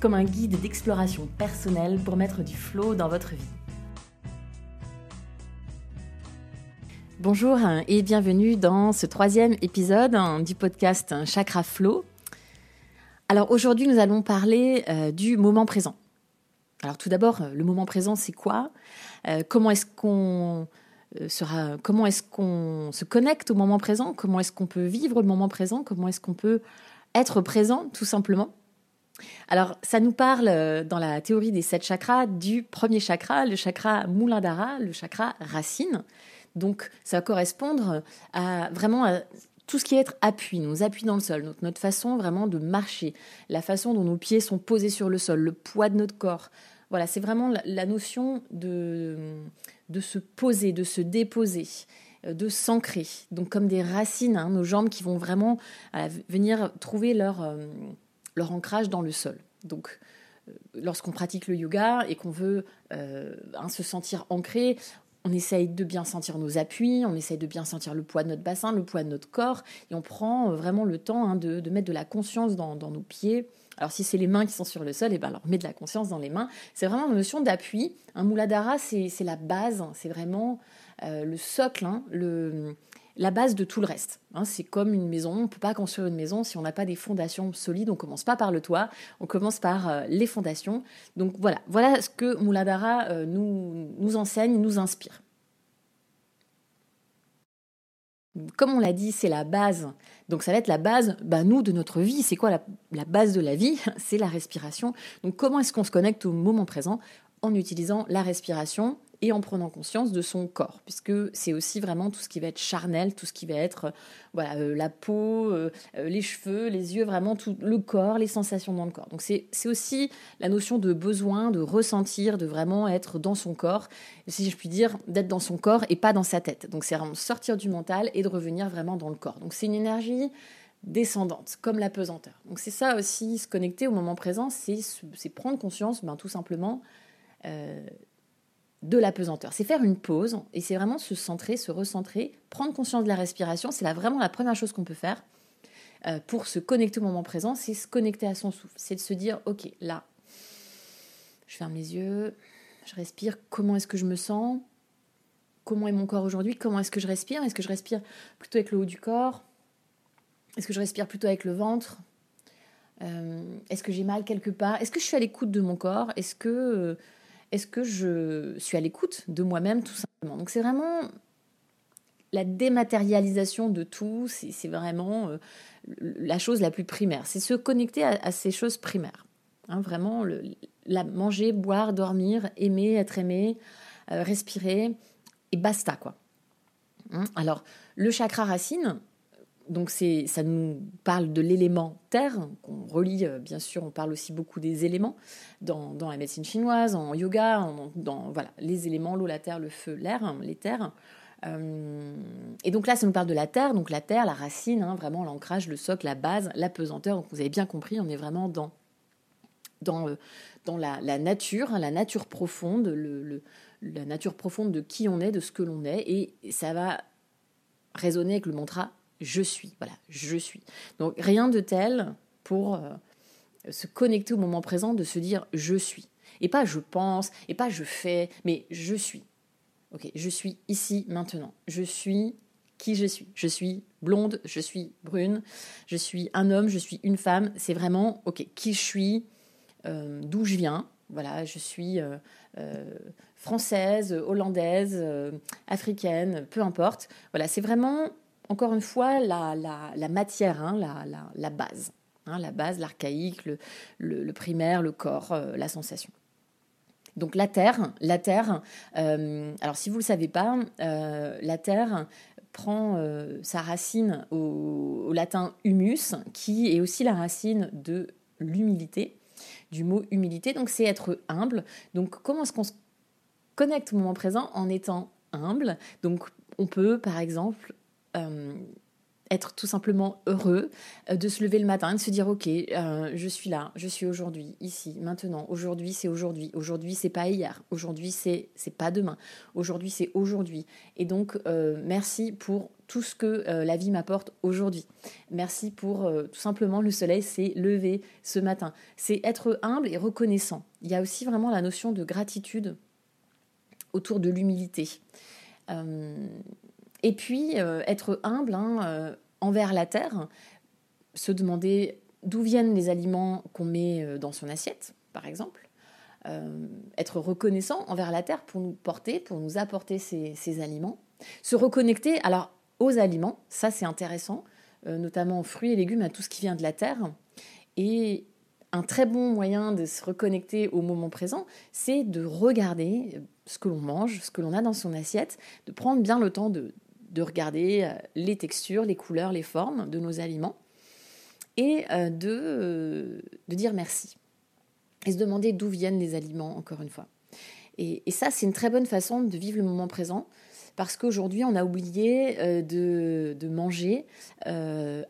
comme un guide d'exploration personnelle pour mettre du flow dans votre vie. Bonjour et bienvenue dans ce troisième épisode du podcast Chakra Flow. Alors aujourd'hui nous allons parler euh, du moment présent. Alors tout d'abord, le moment présent c'est quoi? Euh, euh, Comment est-ce qu'on se connecte au moment présent? Comment est-ce qu'on peut vivre le moment présent? Comment est-ce qu'on peut être présent tout simplement? Alors, ça nous parle euh, dans la théorie des sept chakras du premier chakra, le chakra Muladhara, le chakra racine. Donc, ça va correspondre à vraiment à tout ce qui est être appui, nos appuis dans le sol, notre, façon vraiment de marcher, la façon dont nos pieds sont posés sur le sol, le poids de notre corps. Voilà, c'est vraiment la, notion de, de se poser, de se déposer euh, de s'ancrer, donc comme des racines, hein, nos jambes qui vont vraiment venir trouver leur, euh, leur ancrage dans le sol. Donc, euh, lorsqu'on pratique le yoga et qu'on veut euh, hein, se sentir ancré, on essaye de bien sentir nos appuis, on essaye de bien sentir le poids de notre bassin, le poids de notre corps, et on prend euh, vraiment le temps hein, de, mettre de la conscience dans, nos pieds. Alors si c'est les mains qui sont sur le sol, et eh ben alors met de la conscience dans les mains. C'est vraiment une notion d'appui. Un Muladhara, c'est la base, c'est vraiment le socle, hein, le, la base de tout le reste. Hein, c'est comme une maison, on ne peut pas construire une maison si on n'a pas des fondations solides. On commence pas par le toit, on commence par euh, les fondations. Donc voilà, voilà ce que Mouladara euh, nous, enseigne, nous inspire. Comme on l'a dit, c'est la base. Donc ça va être la base, bah, nous, de notre vie. C'est quoi la, la base de la vie? C'est la respiration. Donc comment est-ce qu'on se connecte au moment présent? En utilisant la respiration et en prenant conscience de son corps, puisque c'est aussi vraiment tout ce qui va être charnel, tout ce qui va être euh, voilà, euh, la peau, euh, les cheveux, les yeux, vraiment tout le corps, les sensations dans le corps. Donc c'est aussi la notion de besoin, de ressentir, de vraiment être dans son corps, si je puis dire, d'être dans son corps et pas dans sa tête. Donc c'est vraiment sortir du mental et de revenir vraiment dans le corps. Donc c'est une énergie descendante, comme la pesanteur. Donc c'est ça aussi, se connecter au moment présent, c'est prendre conscience, ben, tout simplement, de la pesanteur. C'est faire une pause et c'est vraiment se centrer, se recentrer, prendre conscience de la respiration. C'est vraiment la première chose qu'on peut faire euh, pour se connecter au moment présent, c'est se connecter à son souffle. C'est de se dire, ok, là, je ferme les yeux, je respire, comment est-ce que je me sens? Comment est mon corps aujourd'hui? Comment est-ce que je respire? Est-ce que je respire plutôt avec le haut du corps? Est-ce que je respire plutôt avec le ventre? Euh, Est-ce que j'ai mal quelque part? Est-ce que je suis à l'écoute de mon corps? Est-ce que... Est-ce que je suis à l'écoute de moi-même tout simplement? Donc c'est vraiment la dématérialisation de tout, c'est vraiment euh, la chose la plus primaire. C'est se connecter à, ces choses primaires. Hein, vraiment, manger, boire, dormir, aimer, être aimé, euh, respirer, et basta quoi. Hein, alors, le chakra racine, donc c'est, ça nous parle de l'élément terre, qu'on relie, euh, bien sûr, on parle aussi beaucoup des éléments dans, la médecine chinoise, en yoga, dans voilà, les éléments, l'eau, la terre, le feu, l'air, hein, les terres. Euh, et donc là, ça nous parle de la terre, donc la terre, la racine, hein, vraiment l'ancrage, le socle, la base, la pesanteur. Donc vous avez bien compris, on est vraiment dans, dans, euh, dans la, nature, hein, la nature profonde, le, la nature profonde de qui on est, de ce que l'on est, et ça va résonner avec le mantra je suis. Voilà, je suis. Donc rien de tel pour euh, se connecter au moment présent, de se dire je suis. Et pas je pense, et pas je fais, mais je suis. Ok, je suis ici maintenant. Je suis qui je suis. Je suis blonde, je suis brune, je suis un homme, je suis une femme. C'est vraiment ok qui je suis, euh, d'où je viens. Voilà, je suis euh, française, hollandaise, africaine, peu importe. Voilà, c'est vraiment encore une fois, la, matière, hein, la, base. Hein, la base, l'archaïque, le, primaire, le corps, euh, la sensation. Donc la terre, la terre. Euh, alors si vous ne le savez pas, euh, la terre prend sa racine au, latin humus, qui est aussi la racine de l'humilité. du mot humilité. Donc c'est être humble. Donc comment est-ce qu'on se connecte au moment présent en étant humble? Donc on peut par exemple être tout simplement heureux euh, de se lever le matin, de se dire ok, euh, je suis là, je suis aujourd'hui, ici, maintenant. Aujourd'hui c'est aujourd'hui. Aujourd'hui c'est pas hier. Aujourd'hui c'est c'est pas demain. Aujourd'hui c'est aujourd'hui. Et donc euh, merci pour tout ce que la vie m'apporte aujourd'hui. Merci pour tout simplement le soleil s'est levé ce matin. C'est être humble et reconnaissant. Il y a aussi vraiment la notion de gratitude autour de l'humilité. Et puis, euh, être humble hein, euh, envers la terre, se demander d'où viennent les aliments qu'on met euh, dans son assiette, par exemple. être reconnaissant envers la terre pour nous porter, pour nous apporter ces, aliments. Se reconnecter alors aux aliments, ça c'est intéressant, notamment aux fruits et légumes, à tout ce qui vient de la terre. Et un très bon moyen de se reconnecter au moment présent, c'est de regarder ce que l'on mange, ce que l'on a dans son assiette, de prendre bien le temps de, de regarder euh, les textures, les couleurs, les formes de nos aliments et euh, de, euh, de dire merci. Et se demander d'où viennent les aliments, encore une fois. Et, ça, c'est une très bonne façon de vivre le moment présent parce qu'aujourd'hui, on a oublié de, de, manger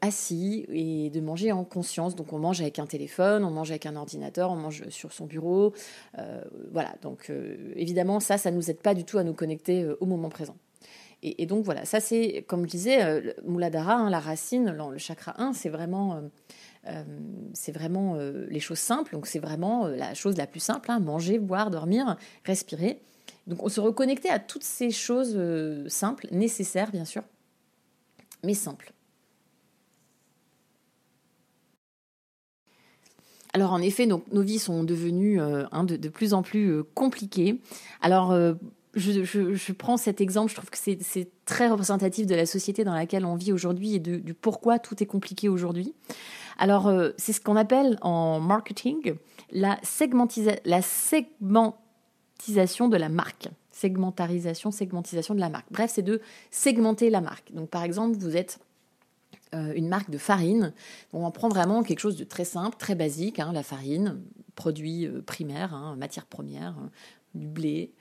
assis et de manger en conscience. Donc, on mange avec un téléphone, on mange avec un ordinateur, on mange sur son bureau. voilà, donc évidemment, ça, ça ne nous aide pas du tout à nous connecter au moment présent. Et, donc voilà, ça c'est, comme je disais, euh, Muladhara, hein, la racine, le, chakra 1, c'est vraiment, euh, euh, c'est vraiment les choses simples. Donc c'est vraiment la chose la plus simple, hein, manger, boire, dormir, respirer. Donc on se reconnectait à toutes ces choses simples, nécessaires bien sûr, mais simples. Alors en effet, nos vies sont devenues hein, de, plus en plus compliquées. Alors je, prends cet exemple, je trouve que c'est très représentatif de la société dans laquelle on vit aujourd'hui et du pourquoi tout est compliqué aujourd'hui. Alors, euh, c'est ce qu'on appelle en marketing la, segmentisation de la marque. Segmentarisation, segmentisation de la marque. Bref, c'est de segmenter la marque. Donc, par exemple, vous êtes euh, une marque de farine. on prend vraiment quelque chose de très simple, très basique, hein, la farine, produit euh, primaire, hein, matière première, hein, du blé,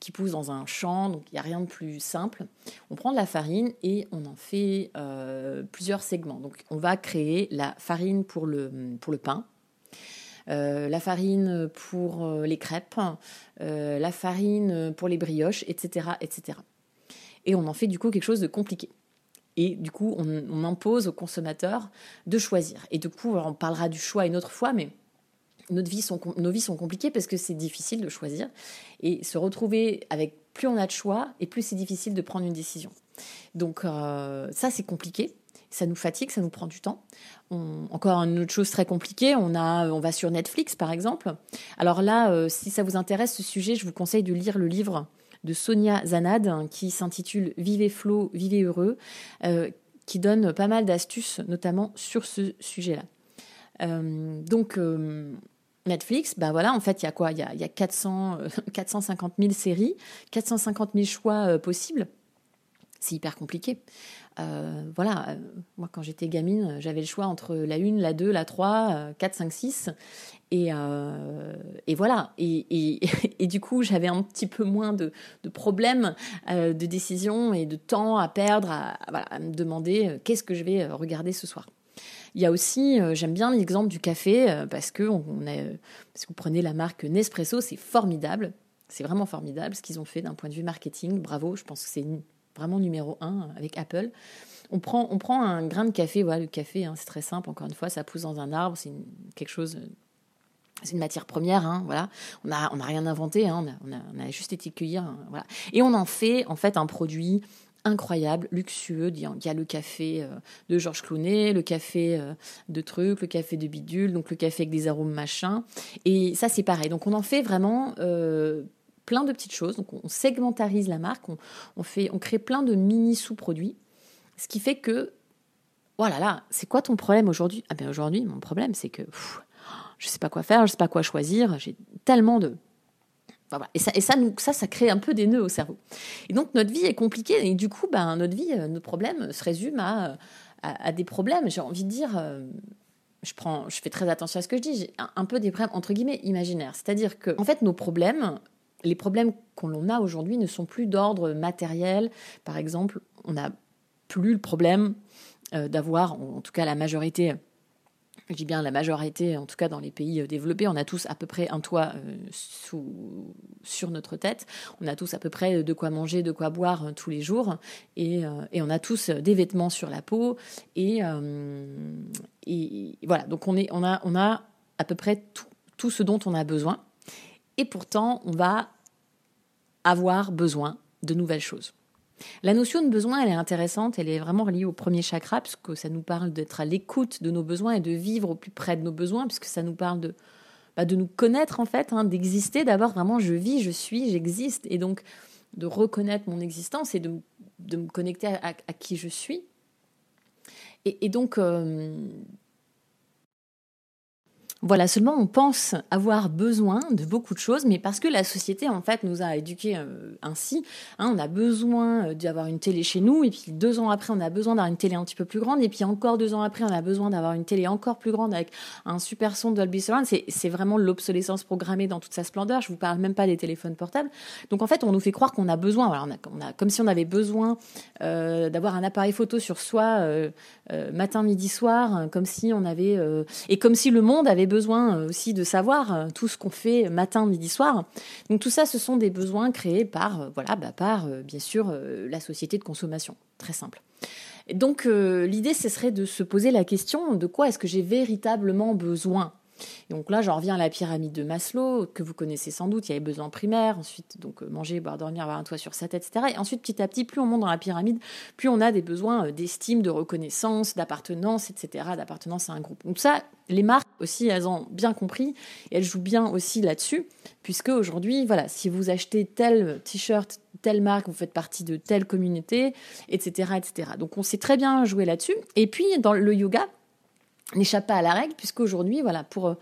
qui pousse dans un champ, donc il n'y a rien de plus simple. On prend de la farine et on en fait euh, plusieurs segments. Donc on va créer la farine pour le, pour le pain, euh, la farine pour euh, les crêpes, la farine pour les brioches, etc., etc. Et on en fait du coup quelque chose de compliqué. Et du coup, on, on impose au consommateur de choisir. Et du coup, on parlera du choix une autre fois, mais notre vie sont, nos vies sont compliquées parce que c'est difficile de choisir. Et se retrouver avec plus on a de choix et plus c'est difficile de prendre une décision. Donc euh, ça, c'est compliqué. Ça nous fatigue, ça nous prend du temps. encore une autre chose très compliquée, on, a, on va sur Netflix par exemple. Alors là, euh, si ça vous intéresse ce sujet, je vous conseille de lire le livre de Sonia Zanad qui s'intitule Vivez flot, vivez heureux, euh, qui donne pas mal d'astuces, notamment sur ce sujet-là. donc, Netflix, bah voilà, en fait, il y a quoi? Il y a, y a 400, 450 000 séries, 450 000 choix euh, possibles. C'est hyper compliqué. Euh, voilà, euh, moi quand j'étais gamine, j'avais le choix entre la 1, la 2, la 3, 4, 5, 6. Et, et voilà. Et, et, du coup, j'avais un petit peu moins de, de problèmes de décision et de temps à perdre à, à me demander qu'est-ce que je vais regarder ce soir. Il y a aussi, euh, j'aime bien l'exemple du café euh, parce que on, si vous prenez la marque Nespresso, c'est formidable. C'est vraiment formidable ce qu'ils ont fait d'un point de vue marketing. Bravo, je pense que c'est vraiment numéro un avec Apple. On prend, on prend un grain de café, voilà, le café, hein, c'est très simple, encore une fois, ça pousse dans un arbre, c'est quelque chose c'est une matière première, hein, voilà. On n'a on a rien inventé, hein, on, a, a, juste été cueillir, voilà. Et on en fait en fait un produit incroyable, luxueux. Il y a le café euh, de Georges Clooney, le café euh, de trucs, le café de bidule, donc le café avec des arômes machin. Et ça, c'est pareil. Donc on en fait vraiment euh, plein de petites choses. Donc on segmentarise la marque, on, crée plein de mini sous-produits, ce qui fait que, voilà, oh là, c'est quoi ton problème aujourd'hui? Ah ben aujourd'hui, mon problème, c'est que je sais pas quoi faire, je sais pas quoi choisir. J'ai tellement de et, ça, ça, ça, crée un peu des nœuds au cerveau. Et donc, notre vie est compliquée. Et du coup, ben, notre vie, euh, nos problèmes se résument à, à, des problèmes, j'ai envie de dire, euh, je prends, je fais très attention à ce que je dis, un, peu des problèmes entre guillemets imaginaires. C'est-à-dire que, en fait, nos problèmes, les problèmes qu'on a aujourd'hui ne sont plus d'ordre matériel. Par exemple, on n'a plus le problème euh, d'avoir, en tout cas la majorité je dis bien la majorité, en tout cas dans les pays euh, développés, on a tous à peu près un toit euh, sous, sur notre tête, on a tous à peu près de quoi manger, de quoi boire tous les jours, et, et, on a tous des vêtements sur la peau, et, et voilà, donc on, est, on, a, on a à peu près tout, tout ce dont on a besoin, et pourtant on va avoir besoin de nouvelles choses. La notion de besoin, elle est intéressante, elle est vraiment reliée au premier chakra, puisque ça nous parle d'être à l'écoute de nos besoins et de vivre au plus près de nos besoins, puisque ça nous parle de, bah, de nous connaître en fait, hein, d'exister. D'abord, vraiment, je vis, je suis, j'existe, et donc de reconnaître mon existence et de, me connecter à, qui je suis. Et, donc, euh, voilà, seulement on pense avoir besoin de beaucoup de choses, mais parce que la société en fait nous a éduqués euh, ainsi. Hein, on a besoin euh, d'avoir une télé chez nous, et puis deux ans après on a besoin d'avoir une télé un petit peu plus grande, et puis encore deux ans après on a besoin d'avoir une télé encore plus grande avec un super son Dolby Surround. C'est vraiment l'obsolescence programmée dans toute sa splendeur. Je vous parle même pas des téléphones portables. Donc en fait on nous fait croire qu'on a besoin. Voilà, on a, comme si on avait besoin euh, d'avoir un appareil photo sur soi matin, midi, soir, comme si on avait et comme si le monde avait besoin euh, aussi de savoir euh, tout ce qu'on fait matin, midi, soir. Donc tout ça, ce sont des besoins créés par, euh, voilà, bah, par bien sûr la société de consommation. Très simple. Donc l'idée, ce serait de se poser la question de quoi est-ce que j'ai véritablement besoin? Donc là, j'en reviens à la pyramide de Maslow, que vous connaissez sans doute. Il y a les besoins primaires, ensuite donc euh, manger, boire, dormir, avoir un toit sur sa tête, etc. Et ensuite, petit à petit, plus on monte dans la pyramide, plus on a des besoins euh, d'estime, de reconnaissance, d'appartenance, etc., d'appartenance à un groupe. Donc ça, les marques aussi, elles ont bien compris et elles jouent bien aussi là-dessus, puisque aujourd'hui, voilà, si vous achetez tel t-shirt, telle marque, vous faites partie de telle communauté, etc., etc. Donc on sait très bien jouer là-dessus. Et puis dans le yoga, n'échappe pas à la règle, puisqu'aujourd'hui, voilà, pour, euh,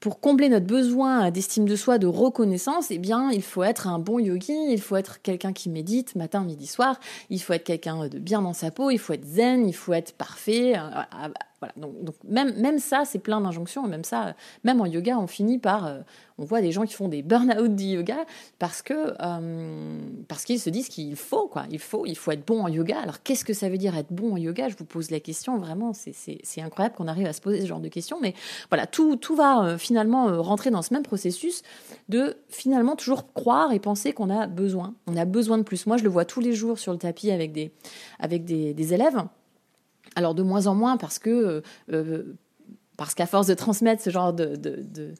pour combler notre besoin d'estime de soi, de reconnaissance, eh bien, il faut être un bon yogi, il faut être quelqu'un qui médite matin, midi, soir, il faut être quelqu'un de bien dans sa peau, il faut être zen, il faut être parfait, euh, voilà, donc, donc, même, même ça, c'est plein d'injonctions. Même ça, même en yoga, on finit par, euh, on voit des gens qui font des burn-out du yoga parce que euh, parce qu'ils se disent qu'il faut quoi, il faut, il faut être bon en yoga. Alors qu'est-ce que ça veut dire être bon en yoga? Je vous pose la question. Vraiment, c'est incroyable qu'on arrive à se poser ce genre de questions. Mais voilà, tout tout va euh, finalement rentrer dans ce même processus de finalement toujours croire et penser qu'on a besoin. On a besoin de plus. Moi, je le vois tous les jours sur le tapis avec des avec des, des élèves alors de moins en moins parce que euh, euh, parce qu'à force de transmettre ce genre de,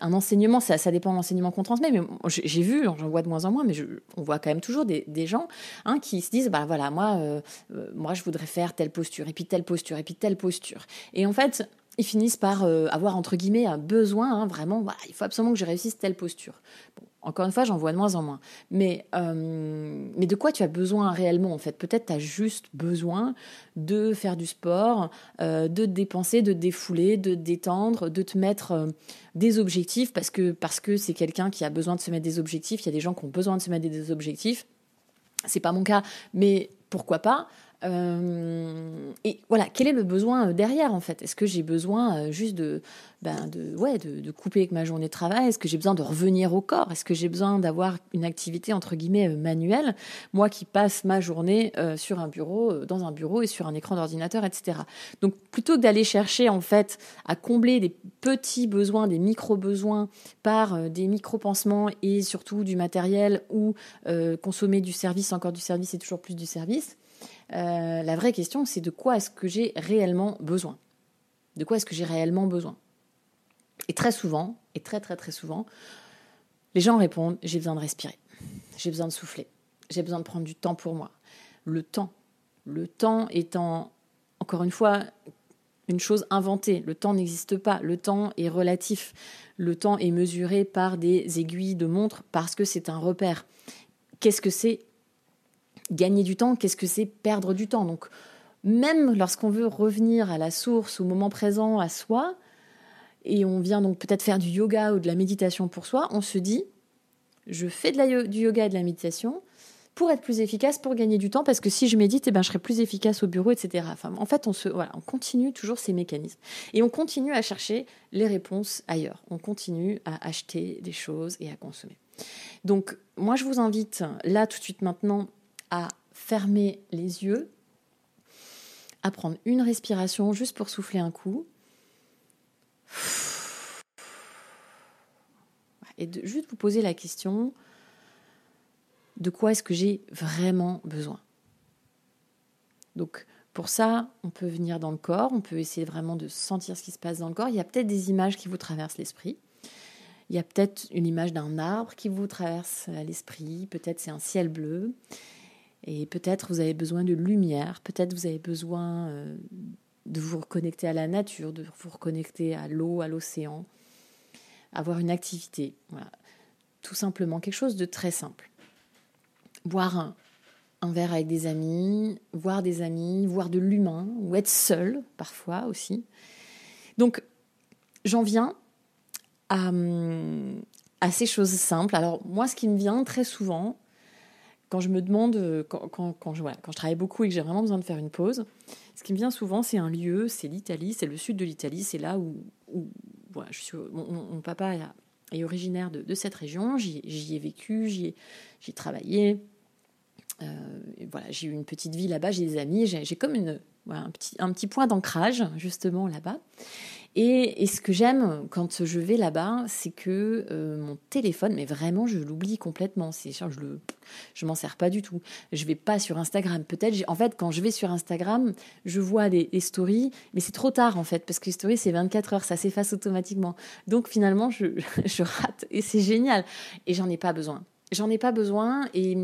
enseignement, ça, ça dépend de l'enseignement qu'on transmet, mais j'ai vu, j'en vois de moins en moins, mais on voit quand même toujours des, gens hein, qui se disent, bah voilà, moi, euh, moi je voudrais faire telle posture, et puis telle posture, et puis telle posture. Et en fait, ils finissent par avoir, entre guillemets, un besoin, hein, vraiment, voilà, il faut absolument que je réussisse telle posture. Encore une fois, j'en vois de moins en moins. Mais, euh, mais de quoi tu as besoin réellement en fait? Peut-être tu as juste besoin de faire du sport, euh, de te dépenser, de te défouler, de te détendre, de te mettre euh, des objectifs parce que parce que c'est quelqu'un qui a besoin de se mettre des objectifs. Il y a des gens qui ont besoin de se mettre des objectifs. C'est pas mon cas, mais pourquoi pas? Euh, et voilà, quel est le besoin euh, derrière en fait? Est-ce que j'ai besoin euh, juste de, ben de, ouais, de, couper avec ma journée de travail? Est-ce que j'ai besoin de revenir au corps? Est-ce que j'ai besoin d'avoir une activité entre guillemets manuelle? Moi qui passe ma journée sur un bureau, dans un bureau et sur un écran d'ordinateur, etc. Donc plutôt que d'aller chercher en fait à combler des petits besoins, des micro-besoins par des micro-pansements et surtout du matériel ou consommer du service, encore du service et toujours plus du service, euh, la vraie question, c'est de quoi est-ce que j'ai réellement besoin? De quoi est-ce que j'ai réellement besoin? Et très souvent, et très très très souvent, les gens répondent j'ai besoin de respirer, j'ai besoin de souffler, j'ai besoin de prendre du temps pour moi. Le temps, le temps étant, encore une fois, une chose inventée. Le temps n'existe pas. Le temps est relatif. Le temps est mesuré par des aiguilles de montre parce que c'est un repère. Qu'est-ce que c'est gagner du temps, qu'est-ce que c'est perdre du temps? Donc, même lorsqu'on veut revenir à la source, au moment présent, à soi, et on vient donc peut-être faire du yoga ou de la méditation pour soi, on se dit, je fais de la, du yoga et de la méditation pour être plus efficace, pour gagner du temps, parce que si je médite, eh ben, je serai plus efficace au bureau, etc. Enfin, en fait, on, se, voilà, on continue toujours ces mécanismes. Et on continue à chercher les réponses ailleurs. On continue à acheter des choses et à consommer. Donc, moi, je vous invite, là, tout de suite maintenant, à fermer les yeux, à prendre une respiration juste pour souffler un coup. Et de juste vous poser la question, de quoi est-ce que j'ai vraiment besoin? Donc pour ça, on peut venir dans le corps, on peut essayer vraiment de sentir ce qui se passe dans le corps. Il y a peut-être des images qui vous traversent l'esprit. Il y a peut-être une image d'un arbre qui vous traverse l'esprit, peut-être c'est un ciel bleu, et peut-être vous avez besoin de lumière, peut-être vous avez besoin euh, de vous reconnecter à la nature, de vous reconnecter à l'eau, à l'océan, avoir une activité. Tout simplement quelque chose de très simple boire un, verre avec des amis, voir des amis, voir de l'humain, ou être seul parfois aussi. Donc j'en viens à, ces choses simples. Alors moi, ce qui me vient très souvent, quand je me demande, quand, quand, quand je, quand je travaille beaucoup et que j'ai vraiment besoin de faire une pause, ce qui me vient souvent, c'est un lieu, c'est l'Italie, c'est le sud de l'Italie, c'est là où, voilà, mon, papa est, originaire de, cette région, j'y ai vécu, j'y ai, ai travaillé, euh, voilà, j'ai eu une petite vie là-bas, j'ai des amis, j'ai comme une, un, petit, un petit point d'ancrage justement là-bas. Et, ce que j'aime quand je vais là-bas, c'est que euh, mon téléphone, mais vraiment, je l'oublie complètement. C'est je le, je m'en sers pas du tout. Je vais pas sur Instagram. Peut-être, en fait, quand je vais sur Instagram, je vois des, stories, mais c'est trop tard en fait, parce que les stories c'est 24 heures, ça s'efface automatiquement. Donc finalement, je, je rate et c'est génial. Et j'en ai pas besoin j'en ai pas besoin et,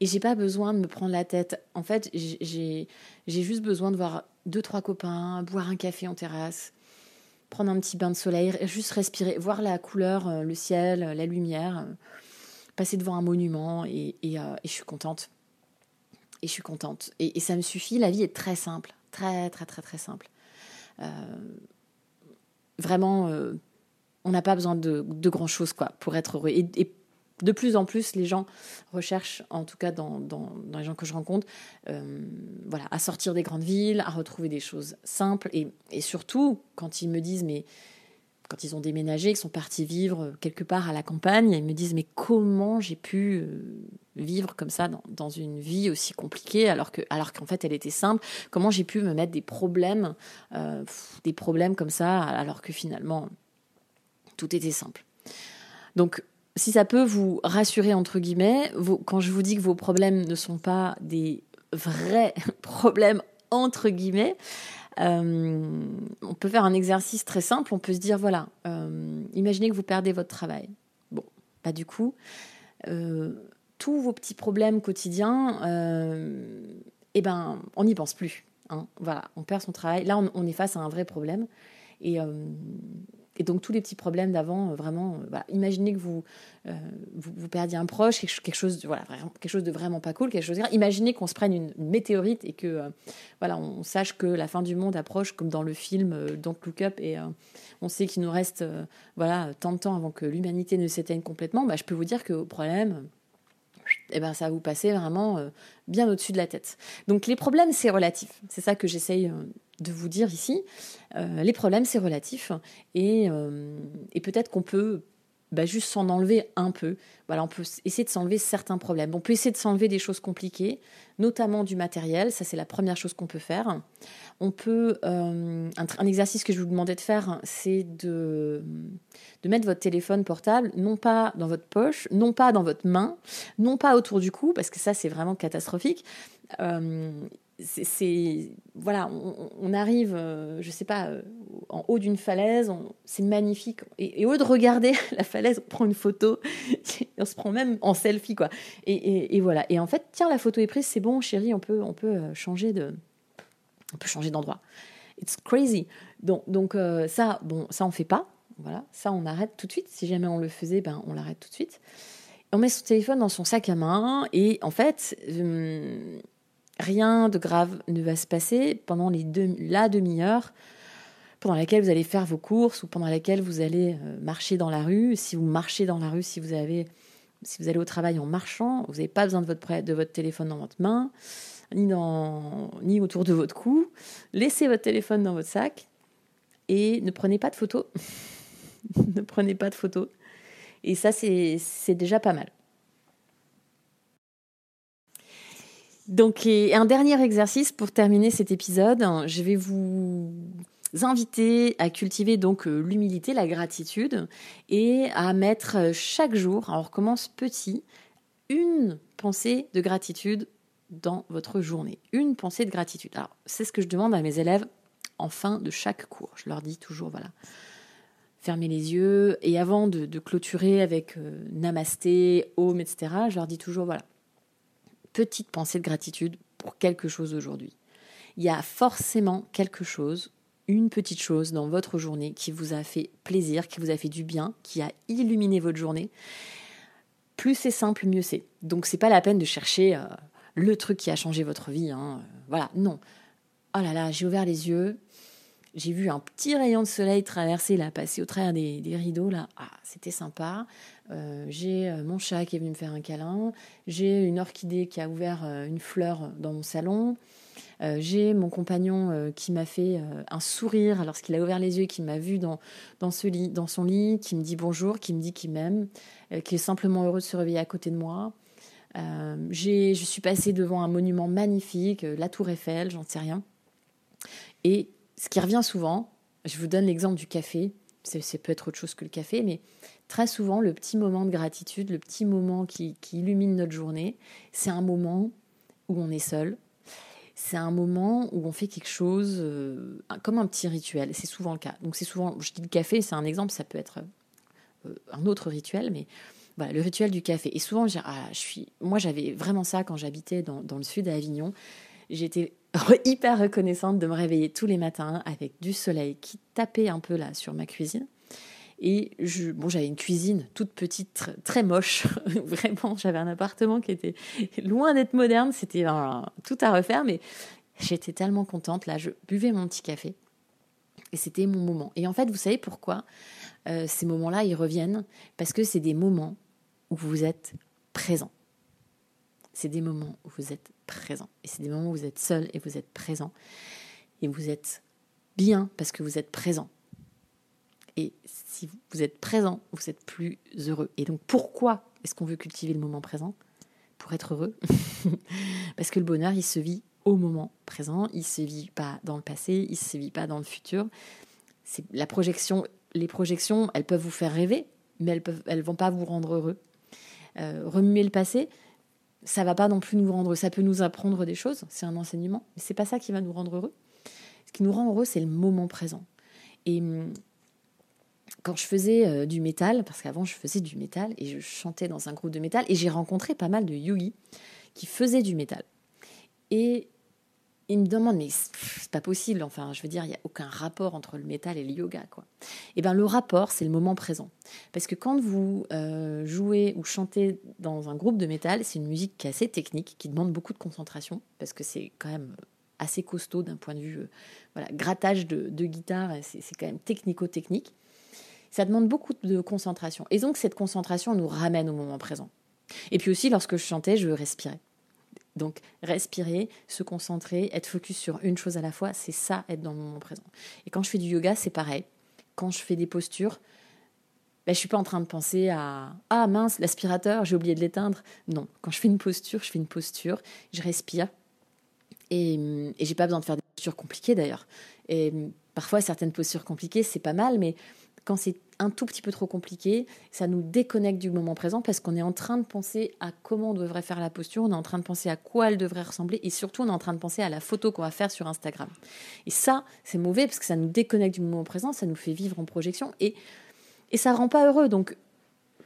et j'ai pas besoin de me prendre la tête. En fait, j'ai juste besoin de voir deux, trois copains, boire un café en terrasse, prendre un petit bain de soleil, juste respirer, voir la couleur, euh, le ciel, la lumière, euh, passer devant un monument et, et, euh, je suis contente. Et je suis contente. Et, ça me suffit. La vie est très simple. Très, très, très, très simple. vraiment, on n'a pas besoin de, de grand chose quoi, pour être heureux. Et de plus en plus, les gens recherchent, en tout cas dans, les gens que je rencontre, euh, voilà, à sortir des grandes villes, à retrouver des choses simples. Et, surtout, quand ils me disent, mais quand ils ont déménagé, qu'ils sont partis vivre quelque part à la campagne, ils me disent, mais comment j'ai pu euh, vivre comme ça dans, une vie aussi compliquée alors que alors qu'en fait elle était simple? Comment j'ai pu me mettre des problèmes, euh, des problèmes comme ça alors que finalement tout était simple? Si ça peut vous rassurer, entre guillemets, quand je vous dis que vos problèmes ne sont pas des vrais problèmes, entre guillemets, euh, on peut faire un exercice très simple. On peut se dire, voilà, euh, imaginez que vous perdez votre travail. Bon, bah du coup, euh, tous vos petits problèmes quotidiens, eh ben, on n'y pense plus. Hein. Voilà, on perd son travail. Là, on, on, est face à un vrai problème. Et et donc tous les petits problèmes d'avant, euh, vraiment, euh, imaginez que vous, euh, vous, perdiez un proche, quelque, chose, de, voilà, quelque chose de vraiment pas cool, quelque chose. Imaginez qu'on se prenne une, météorite et que voilà, on, sache que la fin du monde approche, comme dans le film Don't Look Up, et on sait qu'il nous reste voilà tant de temps avant que l'humanité ne s'éteigne complètement. Bah, je peux vous dire que vos problèmes, eh ben, ça va vous passer vraiment bien au-dessus de la tête. Donc les problèmes, c'est relatif. C'est ça que j'essaye de vous dire ici. Euh, les problèmes, c'est relatif. Euh, et peut-être qu'on peut bah, juste s'en enlever un peu. On peut essayer de s'enlever certains problèmes. On peut essayer de s'enlever des choses compliquées, notamment du matériel. Ça, c'est la première chose qu'on peut faire. On peut. Euh, un, exercice que je vous demandais de faire, c'est de, de mettre votre téléphone portable, non pas dans votre poche, non pas dans votre main, non pas autour du cou, parce que ça, c'est vraiment catastrophique c'est voilà, on, arrive, euh, je sais pas, euh, en haut d'une falaise, c'est magnifique. Et, au lieu de regarder la falaise, on prend une photo, on se prend même en selfie quoi. Et, voilà. Et en fait, tiens, la photo est prise, c'est bon, chérie, on peut, on peut euh, changer de, on peut changer d'endroit. It's crazy. Donc, donc ça, bon, ça on fait pas. Voilà, ça on arrête tout de suite. Si jamais on le faisait, ben on l'arrête tout de suite. On met son téléphone dans son sac à main et en fait. Rien de grave ne va se passer pendant les la demi-heure pendant laquelle vous allez faire vos courses ou pendant laquelle vous allez euh, marcher dans la rue. Si vous marchez dans la rue, si vous avez allez au travail en marchant, vous n'avez pas besoin de votre, de votre téléphone dans votre main, ni, ni autour de votre cou. Laissez votre téléphone dans votre sac et ne prenez pas de photos. ne prenez pas de photos. Et ça, c'est déjà pas mal. Donc, un dernier exercice pour terminer cet épisode. Je vais vous inviter à cultiver donc euh, l'humilité, la gratitude et à mettre euh, chaque jour, on recommence petit, une pensée de gratitude dans votre journée. Une pensée de gratitude. Alors, c'est ce que je demande à mes élèves en fin de chaque cours. Je leur dis toujours, voilà, fermez les yeux. Et avant de, clôturer avec euh, namasté, home, etc., je leur dis toujours, voilà, petite pensée de gratitude pour quelque chose aujourd'hui. Il y a forcément quelque chose, une petite chose dans votre journée qui vous a fait plaisir, qui vous a fait du bien, qui a illuminé votre journée. Plus c'est simple, mieux c'est. Donc c'est pas la peine de chercher euh, le truc qui a changé votre vie. Hein. Voilà, non. Oh là là, j'ai ouvert les yeux, j'ai vu un petit rayon de soleil traverser là, passer au travers des, rideaux là. Ah, c'était sympa. Euh, j'ai euh, mon chat qui est venu me faire un câlin. J'ai une orchidée qui a ouvert euh, une fleur dans mon salon. j'ai mon compagnon qui m'a fait un sourire lorsqu'il a ouvert les yeux qui m'a vu dans, dans, ce lit, dans son lit, qui me dit bonjour, qui me dit qu'il m'aime, qui est simplement heureux de se réveiller à côté de moi. je suis passée devant un monument magnifique, la Tour Eiffel, j'en sais rien. Et ce qui revient souvent, je vous donne l'exemple du café, c'est peut être autre chose que le café, mais très souvent, le petit moment de gratitude, le petit moment qui, illumine notre journée, c'est un moment où on est seul. C'est un moment où on fait quelque chose euh, comme un petit rituel. C'est souvent le cas. Donc c'est souvent, je dis le café, c'est un exemple, ça peut être euh, un autre rituel, mais voilà, le rituel du café. Et souvent, ah, je suis, moi j'avais vraiment ça quand j'habitais dans, dans, le sud à Avignon. J'étais hyper reconnaissante de me réveiller tous les matins avec du soleil qui tapait un peu là sur ma cuisine. Et je, bon, j'avais une cuisine toute petite, très moche. Vraiment, j'avais un appartement qui était loin d'être moderne. C'était tout à refaire, mais j'étais tellement contente. Là, je buvais mon petit café et c'était mon moment. Et en fait, vous savez pourquoi euh, ces moments-là, ils reviennent? Parce que c'est des moments où vous êtes présent. C'est des moments où vous êtes présent. Et c'est des moments où vous êtes seul et vous êtes présent. Et vous êtes bien parce que vous êtes présent. Et si vous êtes présent, vous êtes plus heureux. Et donc pourquoi est-ce qu'on veut cultiver le moment présent? Pour être heureux. parce que le bonheur, il se vit au moment présent, il se vit pas dans le passé, il se vit pas dans le futur. C'est la projection, les projections, elles peuvent vous faire rêver, mais elles elles vont pas vous rendre heureux. Euh, remuer le passé, ça va pas non plus nous rendre, ça peut nous apprendre des choses, c'est un enseignement, mais c'est pas ça qui va nous rendre heureux. Ce qui nous rend heureux, c'est le moment présent. Et hum, quand je faisais euh, du métal, parce qu'avant je faisais du métal et je chantais dans un groupe de métal, et j'ai rencontré pas mal de yogis qui faisaient du métal. Et il me demande, mais c'est pas possible, enfin, je veux dire, il n'y a aucun rapport entre le métal et le yoga, quoi. Eh bien, le rapport, c'est le moment présent. Parce que quand vous euh, jouez ou chantez dans un groupe de métal, c'est une musique qui est assez technique, qui demande beaucoup de concentration, parce que c'est quand même assez costaud d'un point de vue, euh, voilà, grattage de guitare, c'est quand même technico-technique. Ça demande beaucoup de concentration. Et donc, cette concentration nous ramène au moment présent. Et puis aussi, lorsque je chantais, je respirais. Donc respirer, se concentrer, être focus sur une chose à la fois, c'est ça, être dans le moment présent. Et quand je fais du yoga, c'est pareil. Quand je fais des postures, ben, je suis pas en train de penser à ah mince l'aspirateur j'ai oublié de l'éteindre non quand je fais une posture je fais une posture je respire et, et j'ai pas besoin de faire des postures compliquées d'ailleurs et parfois certaines postures compliquées c'est pas mal mais quand c'est un tout petit peu trop compliqué, ça nous déconnecte du moment présent parce qu'on est en train de penser à comment on devrait faire la posture, on est en train de penser à quoi elle devrait ressembler et surtout on est en train de penser à la photo qu'on va faire sur Instagram. Et ça, c'est mauvais parce que ça nous déconnecte du moment présent, ça nous fait vivre en projection et, et ça rend pas heureux. Donc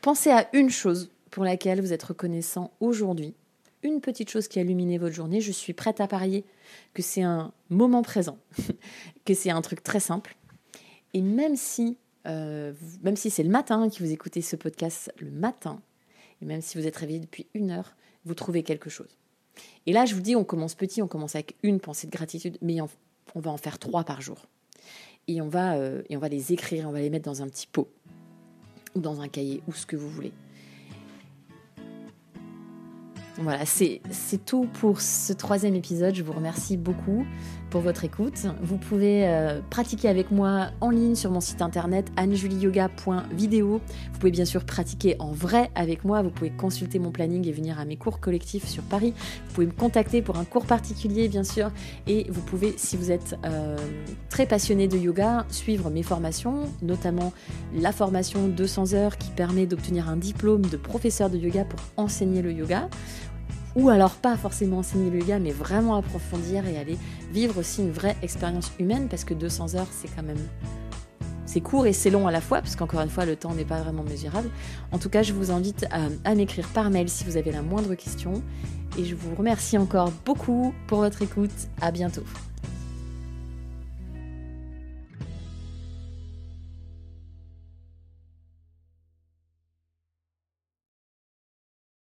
pensez à une chose pour laquelle vous êtes reconnaissant aujourd'hui, une petite chose qui a illuminé votre journée. Je suis prête à parier que c'est un moment présent, que c'est un truc très simple. Et même si euh, même si c'est le matin que vous écoutez ce podcast le matin, et même si vous êtes réveillé depuis une heure, vous trouvez quelque chose. Et là, je vous dis, on commence petit, on commence avec une pensée de gratitude, mais on, va en faire trois par jour. Et on, va, euh, et on va les écrire, on va les mettre dans un petit pot, ou dans un cahier, ou ce que vous voulez. Voilà, c'est tout pour ce troisième épisode. Je vous remercie beaucoup pour votre écoute. Vous pouvez euh, pratiquer avec moi en ligne sur mon site internet annejulieyoga.video. Vous pouvez bien sûr pratiquer en vrai avec moi. Vous pouvez consulter mon planning et venir à mes cours collectifs sur Paris. Vous pouvez me contacter pour un cours particulier, bien sûr. Et vous pouvez, si vous êtes euh, très passionné de yoga, suivre mes formations, notamment la formation 200 heures qui permet d'obtenir un diplôme de professeur de yoga pour enseigner le yoga ou alors pas forcément enseigner le yoga, mais vraiment approfondir et aller vivre aussi une vraie expérience humaine, parce que 200 heures, c'est quand même... C'est court et c'est long à la fois, parce qu'encore une fois, le temps n'est pas vraiment mesurable. En tout cas, je vous invite à, m'écrire par mail si vous avez la moindre question. Et je vous remercie encore beaucoup pour votre écoute. À bientôt.